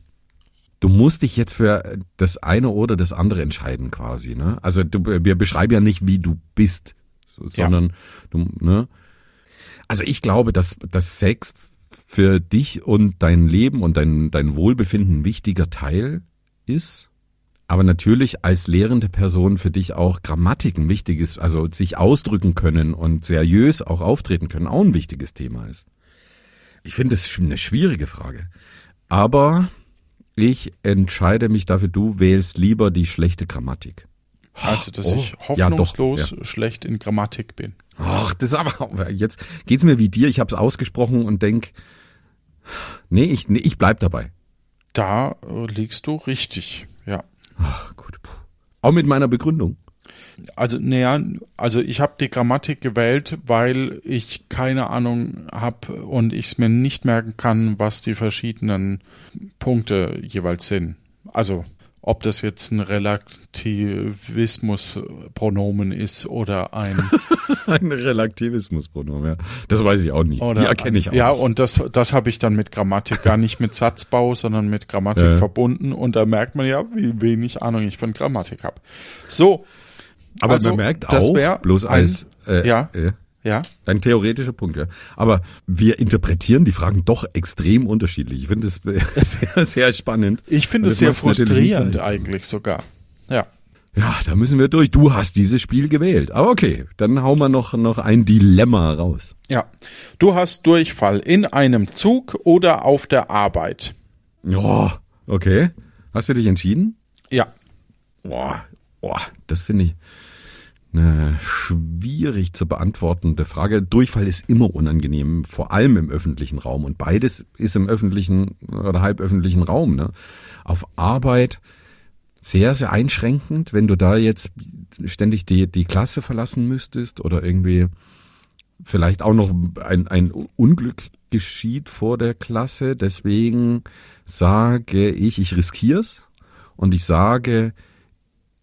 B: Du musst dich jetzt für das eine oder das andere entscheiden quasi, ne? Also du, wir beschreiben ja nicht, wie du bist, so,
A: Ja.
B: sondern du, ne? Also ich glaube, dass, dass Sex für dich und dein Leben und dein, dein Wohlbefinden ein wichtiger Teil ist. Aber natürlich als lehrende Person für dich auch Grammatik ein wichtiges, also sich ausdrücken können und seriös auch auftreten können, auch ein wichtiges Thema ist. Ich finde das eine schwierige Frage. Aber ich entscheide mich dafür, du wählst lieber die schlechte Grammatik.
A: Also, dass
B: Oh,
A: ich
B: ja, doch,
A: hoffnungslos schlecht in Grammatik bin.
B: Ach, das ist aber jetzt geht's mir wie dir. Ich habe es ausgesprochen und denk, Nee, ich, nee, ich bleib dabei.
A: Da äh, liegst du richtig, ja.
B: Ach, gut. Auch mit meiner Begründung.
A: Also, naja, also ich habe die Grammatik gewählt, weil ich keine Ahnung habe und ich es mir nicht merken kann, was die verschiedenen Punkte jeweils sind. Also ob das jetzt ein Relativismuspronomen ist oder ein
B: ein Relativismuspronomen, ja. Das weiß ich auch nicht.
A: Oder
B: Die erkenne ich auch.
A: Ja,
B: nicht.
A: und das, das habe ich dann mit Grammatik gar nicht mit Satzbau, sondern mit Grammatik
B: Ja.
A: verbunden. Und da merkt man ja, wie wenig Ahnung ich von Grammatik habe. So,
B: Aber
A: also,
B: man merkt auch, bloß
A: ein-
B: als äh,
A: ja.
B: äh,
A: ja,
B: ein theoretischer Punkt, ja. Aber wir interpretieren die Fragen doch extrem unterschiedlich. Ich finde es sehr, sehr spannend.
A: ich finde es sehr frustrierend eigentlich sogar. Ja.
B: Ja, da müssen wir durch. Du hast dieses Spiel gewählt. Aber okay, dann hauen wir noch, noch ein Dilemma raus.
A: Ja. Du hast Durchfall in einem Zug oder auf der Arbeit.
B: Ja, okay. Hast du dich entschieden?
A: Ja.
B: Boah, boah, das finde ich eine schwierig zu beantwortende Frage. Durchfall ist immer unangenehm, vor allem im öffentlichen Raum. Und beides ist im öffentlichen oder halböffentlichen Raum. Ne? Auf Arbeit sehr, sehr einschränkend, wenn du da jetzt ständig die, die Klasse verlassen müsstest oder irgendwie vielleicht auch noch ein, ein Unglück geschieht vor der Klasse. Deswegen sage ich, ich riskier's und ich sage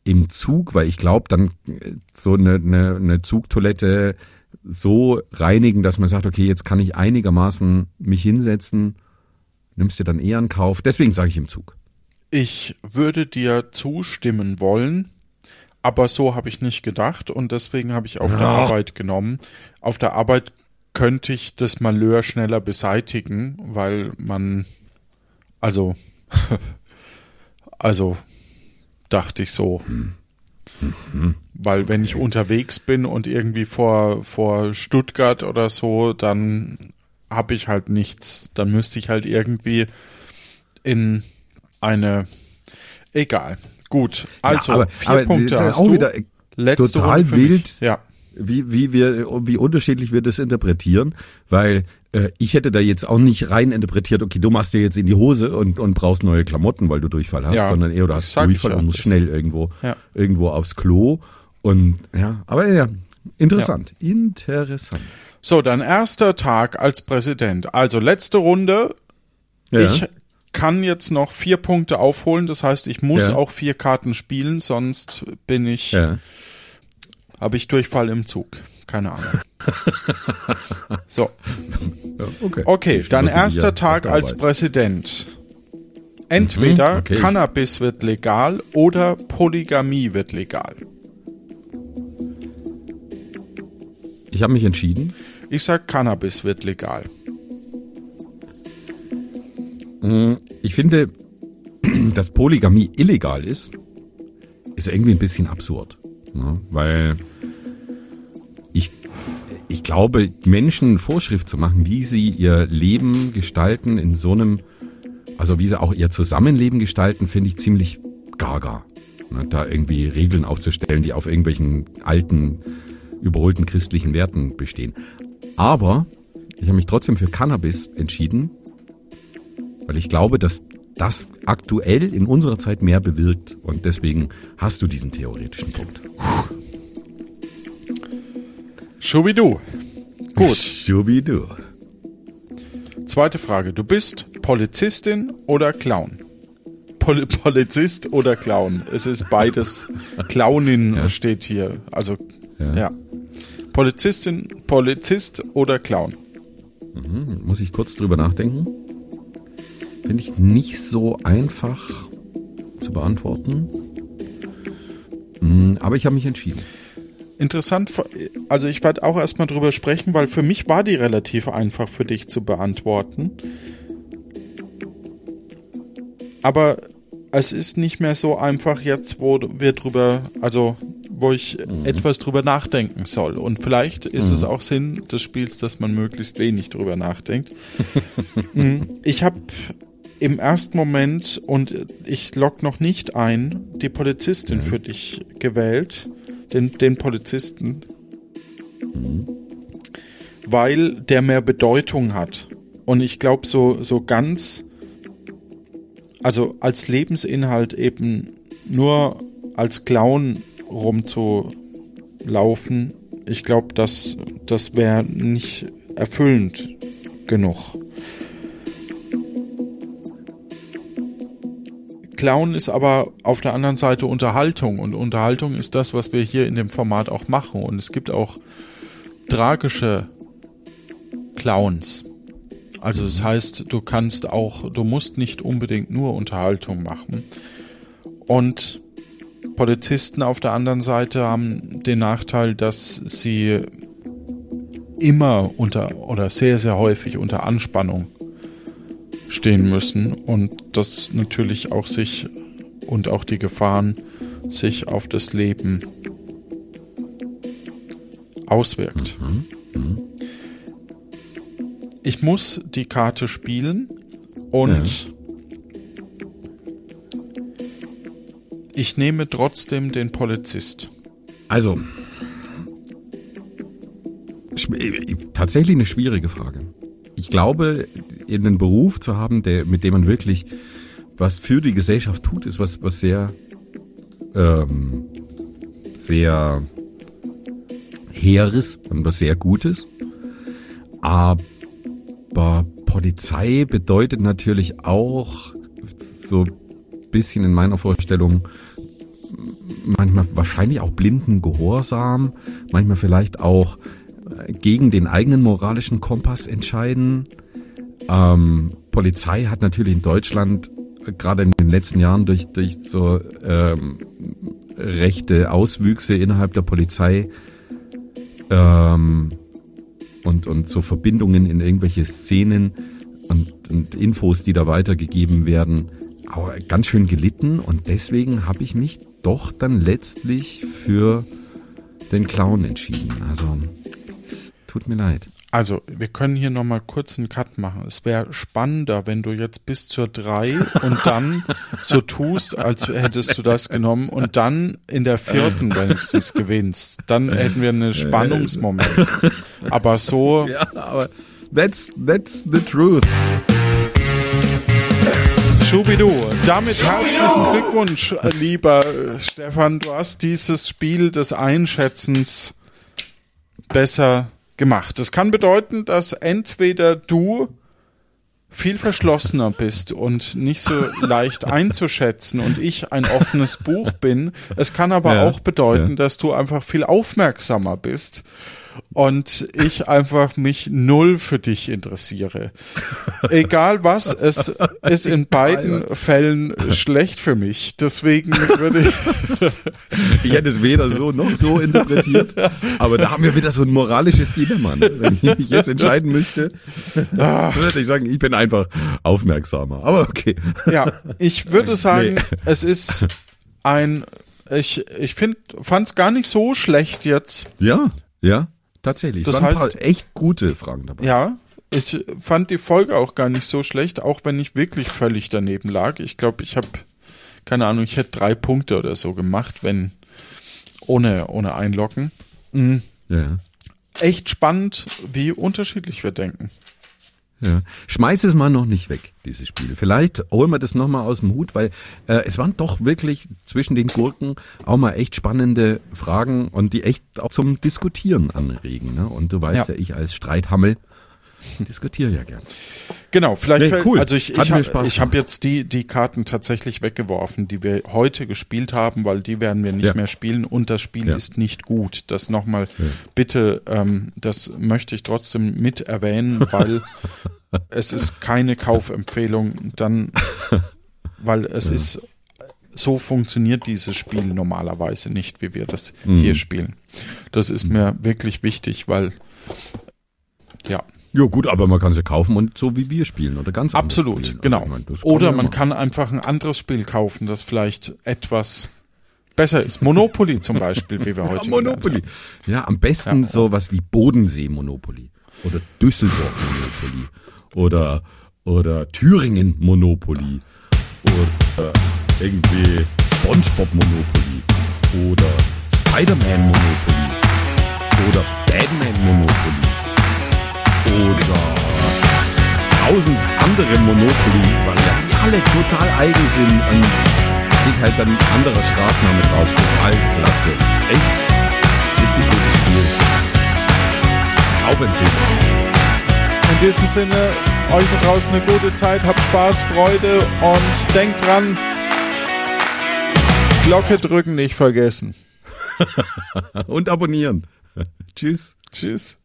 B: im Zug, weil ich glaube, dann äh, so eine, eine, eine Zugtoilette so reinigen, dass man sagt, okay, jetzt kann ich einigermaßen mich hinsetzen, nimmst dir dann eher einen Kauf. Deswegen sage ich im Zug.
A: Ich würde dir zustimmen wollen, aber so habe ich nicht gedacht und deswegen habe ich auf der
B: Ja.
A: Arbeit genommen. Auf der Arbeit könnte ich das Malheur schneller beseitigen, weil man, also, also dachte ich so. Weil wenn ich unterwegs bin und irgendwie vor, vor Stuttgart oder so, dann habe ich halt nichts. Dann müsste ich halt irgendwie in eine. Egal. Gut. Also,
B: aber-
A: vier
B: aber
A: Punkte hast
B: auch
A: du.
B: wieder,
A: Letzte
B: total
A: Runde mich.
B: wild.
A: Ja.
B: wie, wie wir, wie unterschiedlich wir das interpretieren, weil ich hätte da jetzt auch nicht rein interpretiert, okay, du machst dir jetzt in die Hose und, und brauchst neue Klamotten, weil du Durchfall hast,
A: Ja,
B: sondern eher du hast Durchfall
A: ja.
B: und musst schnell irgendwo,
A: Ja.
B: irgendwo aufs Klo und ja, aber ja, interessant, interessant.
A: So, dein erster Tag als Präsident. Also letzte Runde.
B: Ja.
A: Ich kann jetzt noch vier Punkte aufholen. Das heißt, ich muss
B: Ja.
A: auch vier Karten spielen, sonst bin ich,
B: ja.
A: habe ich Durchfall im Zug. Keine Ahnung. so,
B: Ja, okay.
A: okay,
B: hier
A: erster Tag als. Präsident. Entweder
B: Mhm, okay.
A: Cannabis wird legal oder Polygamie wird legal.
B: Ich habe mich entschieden.
A: Ich sag, Cannabis wird legal.
B: Ich finde, dass Polygamie illegal ist, ist irgendwie ein bisschen absurd. Ne? Weil ich, ich glaube, Menschen Vorschrift zu machen, wie sie ihr Leben gestalten in so einem, also wie sie auch ihr Zusammenleben gestalten, finde ich ziemlich gaga. Ne? Da irgendwie Regeln aufzustellen, die auf irgendwelchen alten, überholten christlichen Werten bestehen. Aber ich habe mich trotzdem für Cannabis entschieden, weil ich glaube, dass das aktuell in unserer Zeit mehr bewirkt und deswegen hast du diesen theoretischen Punkt.
A: Schubidu. Gut.
B: Schubidu.
A: Zweite Frage. Du bist Polizistin oder Clown? Pol Polizist oder Clown? Es ist beides. Clownin
B: Ja.
A: steht hier. Also,
B: Ja.
A: ja. Polizistin, Polizist oder Clown?
B: Muss ich kurz drüber nachdenken. Finde ich nicht so einfach zu beantworten. Mm, Aber ich habe mich entschieden.
A: Interessant, also ich werde auch erstmal drüber sprechen, weil für mich war die relativ einfach für dich zu beantworten. Aber es ist nicht mehr so einfach jetzt, wo wir drüber, also wo ich etwas drüber nachdenken soll. Und vielleicht ist es auch Sinn des Spiels, dass man möglichst wenig drüber nachdenkt. Mm, ich habe im ersten Moment, und ich log noch nicht ein, die Polizistin für dich gewählt, den, den Polizisten, weil der mehr Bedeutung hat. und ich glaube, so, so ganz, also als Lebensinhalt eben nur als Clown rumzulaufen, ich glaube, das, das wäre nicht erfüllend genug. Clown ist aber auf der anderen Seite Unterhaltung und Unterhaltung ist das, was wir hier in dem Format auch machen und es gibt auch tragische Clowns. Also das heißt, du kannst auch, du musst nicht unbedingt nur Unterhaltung machen. Und Polizisten auf der anderen Seite haben den Nachteil, dass sie immer unter oder sehr, sehr häufig unter Anspannung stehen müssen und das natürlich auch sich und auch die Gefahren sich auf das Leben auswirkt. Mhm. Mhm. Ich muss die Karte spielen und ja. ich nehme trotzdem den Polizist.
B: Also, äh, tatsächlich eine schwierige Frage. Ich glaube, einen Beruf zu haben, der, mit dem man wirklich was für die Gesellschaft tut, ist was, was sehr, ähm, sehr Heeres und was sehr Gutes. Aber Polizei bedeutet natürlich auch so bisschen in meiner Vorstellung manchmal wahrscheinlich auch blinden Gehorsam, manchmal vielleicht auch gegen den eigenen moralischen Kompass entscheiden. Ähm, Polizei hat natürlich in Deutschland gerade in den letzten Jahren durch, durch so ähm, rechte Auswüchse innerhalb der Polizei ähm, und, und so Verbindungen in irgendwelche Szenen und, und Infos, die da weitergegeben werden, ganz schön gelitten und deswegen habe ich mich doch dann letztlich für den Clown entschieden. Also Tut mir leid.
A: Also, wir können hier nochmal kurz einen Cut machen. Es wäre spannender, wenn du jetzt bis zur drei und dann so tust, als hättest du das genommen und dann in der vierten wenigstens gewinnst. Dann hätten wir einen Spannungsmoment. Aber so.
B: Ja, aber that's, that's the truth.
A: Schubidu, damit herzlichen Glückwunsch, lieber Stefan. Du hast dieses Spiel des Einschätzens besser gemacht. Das kann bedeuten, dass entweder du viel verschlossener bist und nicht so leicht einzuschätzen und ich ein offenes Buch bin. Es kann aber ja, auch bedeuten, ja. dass du einfach viel aufmerksamer bist und ich einfach mich null für dich interessiere. Egal was, es ist in beiden Fällen schlecht für mich. Deswegen würde
B: ich. ich hätte es weder so noch so interpretiert, aber da haben wir wieder so ein moralisches Dilemma. Ne? Wenn ich mich jetzt entscheiden müsste, würde ich sagen, ich bin einfach aufmerksamer. Aber okay.
A: Ja, ich würde sagen, nee. es ist ein ich, ich fand es gar nicht so schlecht jetzt.
B: Ja, ja. Tatsächlich. Das es waren heißt, echt gute Fragen dabei.
A: Ja, ich fand die Folge auch gar nicht so schlecht, auch wenn ich wirklich völlig daneben lag. Ich glaube, ich habe, keine Ahnung, ich hätte drei Punkte oder so gemacht, wenn ohne, ohne Einloggen. Mhm. Ja. Echt spannend, wie unterschiedlich wir denken.
B: Ja. Schmeiß es mal noch nicht weg, diese Spiele. Vielleicht holen wir das nochmal aus dem Hut, weil äh, es waren doch wirklich zwischen den Gurken auch mal echt spannende Fragen und die echt auch zum Diskutieren anregen. Ne? Und du weißt ja, ja ich als Streithammel diskutiere ja gern.
A: Genau, vielleicht, nee, cool. also ich, ich habe hab jetzt die, die Karten tatsächlich weggeworfen, die wir heute gespielt haben, weil die werden wir nicht ja. mehr spielen und das Spiel ja. ist nicht gut. Das nochmal ja. bitte, ähm, das möchte ich trotzdem mit erwähnen, weil es ist keine Kaufempfehlung, dann, weil es ist, so funktioniert dieses Spiel normalerweise nicht, wie wir das mhm. hier spielen. Das ist mhm. mir wirklich wichtig, weil ja.
B: Ja gut, aber man kann sie kaufen und so wie wir spielen oder ganz
A: Absolut, spielen. genau. Also, meine, oder man kann einfach ein anderes Spiel kaufen, das vielleicht etwas besser ist. Monopoly zum Beispiel, wie wir heute
B: ja, Monopoly. Ja, am besten ja. sowas wie Bodensee Monopoly oder Düsseldorf Monopoly oder oder Thüringen Monopoly oder irgendwie SpongeBob Monopoly oder Spider-Man Monopoly oder Batman Monopoly oder andere Monopoly, weil ja die alle total eigen sind. Und steht halt dann ein anderer Straßenname drauf. Total klasse. Echt richtig gutes Spiel. Auf Empfehlung.
A: In diesem Sinne, euch da draußen eine gute Zeit, habt Spaß, Freude und denkt dran, Glocke drücken nicht vergessen.
B: Und abonnieren. Tschüss.
A: Tschüss.